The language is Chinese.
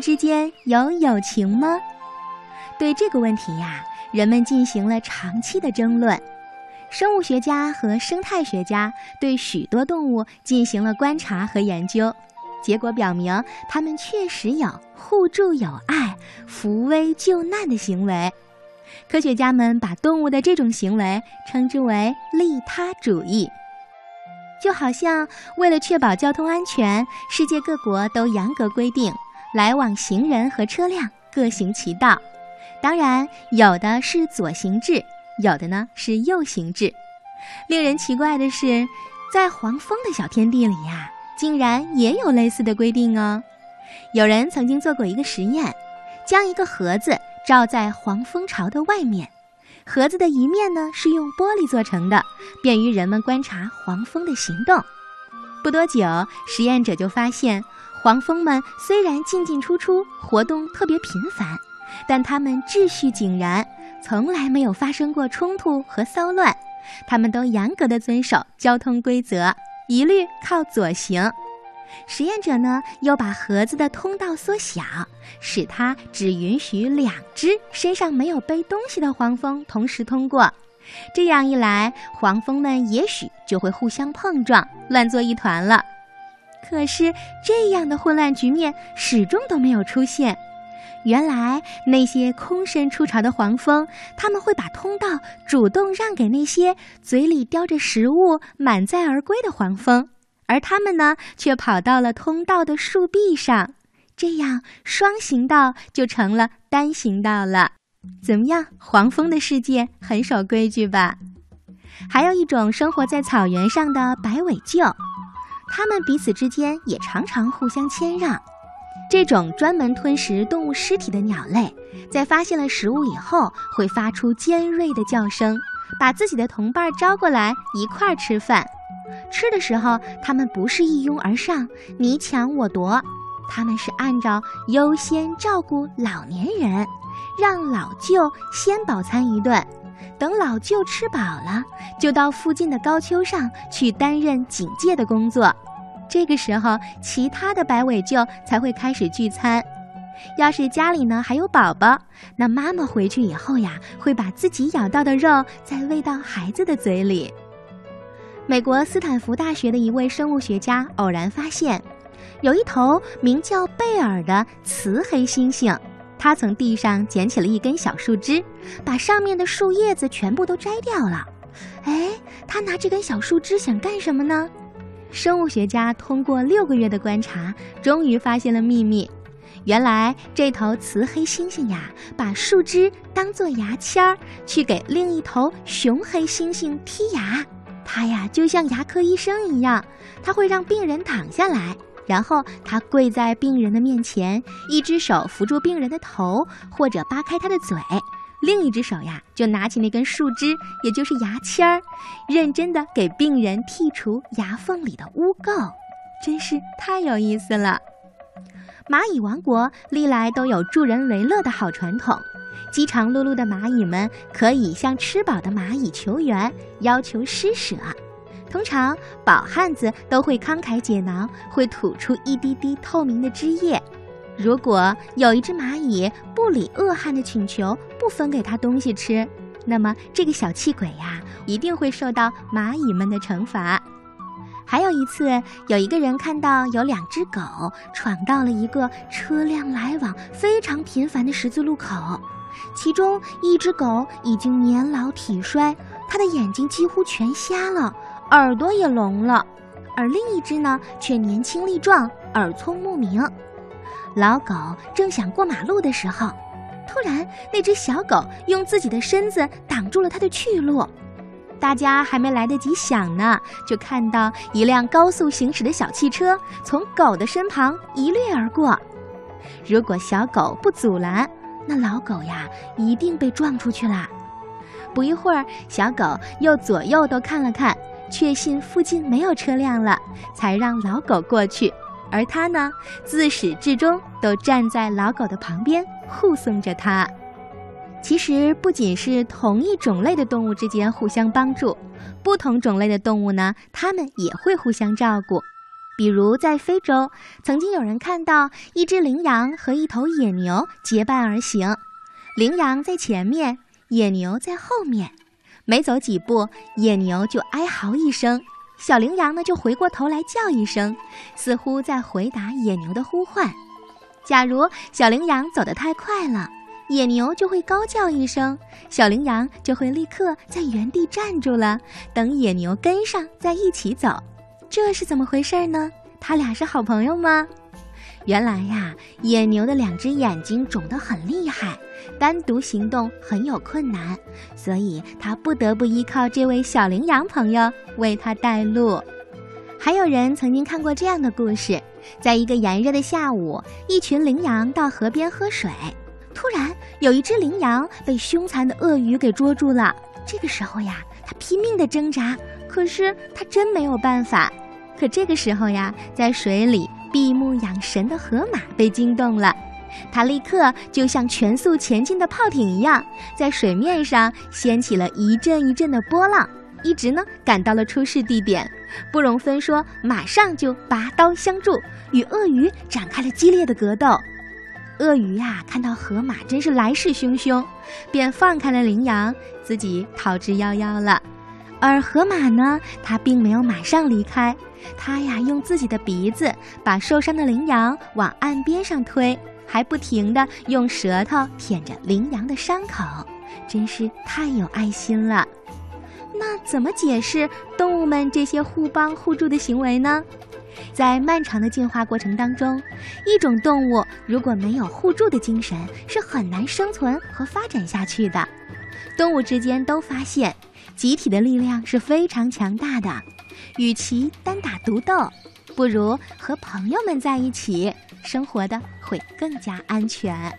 之间有友情吗？对这个问题呀，人们进行了长期的争论。生物学家和生态学家对许多动物进行了观察和研究，结果表明，它们确实有互助友爱、扶危救难的行为。科学家们把动物的这种行为称之为利他主义。就好像为了确保交通安全，世界各国都严格规定来往行人和车辆各行其道。当然，有的是左行制。有的呢是右行制，令人奇怪的是，在黄蜂的小天地里呀，竟然也有类似的规定哦。有人曾经做过一个实验，将一个盒子罩在黄蜂巢的外面，盒子的一面呢是用玻璃做成的，便于人们观察黄蜂的行动。不多久，实验者就发现，黄蜂们虽然进进出出，活动特别频繁，但它们秩序井然。从来没有发生过冲突和骚乱，它们都严格的遵守交通规则，一律靠左行。实验者呢，又把盒子的通道缩小，使它只允许两只身上没有背东西的黄蜂同时通过。这样一来，黄蜂们也许就会互相碰撞，乱作一团了。可是，这样的混乱局面始终都没有出现。原来那些空身出巢的黄蜂，他们会把通道主动让给那些嘴里叼着食物满载而归的黄蜂，而他们呢，却跑到了通道的树壁上，这样双行道就成了单行道了。怎么样，黄蜂的世界很守规矩吧？还有一种生活在草原上的白尾鹫，它们彼此之间也常常互相谦让。这种专门吞食动物尸体的鸟类，在发现了食物以后，会发出尖锐的叫声，把自己的同伴招过来一块儿吃饭。吃的时候，它们不是一拥而上，你抢我夺，它们是按照优先照顾老年人，让老舅先饱餐一顿，等老舅吃饱了，就到附近的高丘上去担任警戒的工作。这个时候，其他的白尾鹫才会开始聚餐。要是家里呢还有宝宝，那妈妈回去以后呀，会把自己咬到的肉再喂到孩子的嘴里。美国斯坦福大学的一位生物学家偶然发现，有一头名叫贝尔的雌黑猩猩，它从地上捡起了一根小树枝，把上面的树叶子全部都摘掉了。哎，它拿这根小树枝想干什么呢？生物学家通过六个月的观察，终于发现了秘密。原来这头雌黑猩猩呀，把树枝当做牙签儿，去给另一头雄黑猩猩剔牙。它呀，就像牙科医生一样，它会让病人躺下来，然后他跪在病人的面前，一只手扶住病人的头，或者扒开他的嘴。另一只手呀，就拿起那根树枝，也就是牙签儿，认真的给病人剔除牙缝里的污垢，真是太有意思了。蚂蚁王国历来都有助人为乐的好传统，饥肠辘辘的蚂蚁们可以向吃饱的蚂蚁求援，要求施舍。通常饱汉子都会慷慨解囊，会吐出一滴滴透明的汁液。如果有一只蚂蚁不理饿汉的请求，不分给他东西吃，那么这个小气鬼呀，一定会受到蚂蚁们的惩罚。还有一次，有一个人看到有两只狗闯到了一个车辆来往非常频繁的十字路口，其中一只狗已经年老体衰，它的眼睛几乎全瞎了，耳朵也聋了，而另一只呢，却年轻力壮，耳聪目明。老狗正想过马路的时候，突然那只小狗用自己的身子挡住了它的去路。大家还没来得及想呢，就看到一辆高速行驶的小汽车从狗的身旁一掠而过。如果小狗不阻拦，那老狗呀一定被撞出去了。不一会儿，小狗又左右都看了看，确信附近没有车辆了，才让老狗过去。而他呢，自始至终都站在老狗的旁边护送着它。其实，不仅是同一种类的动物之间互相帮助，不同种类的动物呢，它们也会互相照顾。比如在非洲，曾经有人看到一只羚羊和一头野牛结伴而行，羚羊在前面，野牛在后面。没走几步，野牛就哀嚎一声，小羚羊呢就回过头来叫一声，似乎在回答野牛的呼唤。假如小羚羊走得太快了，野牛就会高叫一声，小羚羊就会立刻在原地站住了，等野牛跟上再一起走。这是怎么回事呢？他俩是好朋友吗？原来呀，野牛的两只眼睛肿得很厉害，单独行动很有困难，所以他不得不依靠这位小羚羊朋友为他带路。还有人曾经看过这样的故事：在一个炎热的下午，一群羚羊到河边喝水，突然有一只羚羊被凶残的鳄鱼给捉住了。这个时候呀，它拼命地挣扎。可是他真没有办法。可这个时候呀，在水里闭目养神的河马被惊动了，它立刻就像全速前进的炮艇一样，在水面上掀起了一阵一阵的波浪，一直呢赶到了出事地点。不容分说，马上就拔刀相助，与鳄鱼展开了激烈的格斗。鳄鱼呀，看到河马真是来势汹汹，便放开了羚羊，自己逃之夭夭了。而河马呢，它并没有马上离开，它呀用自己的鼻子把受伤的羚羊往岸边上推，还不停地用舌头舔着羚羊的伤口，真是太有爱心了。那怎么解释动物们这些互帮互助的行为呢？在漫长的进化过程当中，一种动物如果没有互助的精神，是很难生存和发展下去的。动物之间都发现。集体的力量是非常强大的，与其单打独斗，不如和朋友们在一起，生活的会更加安全。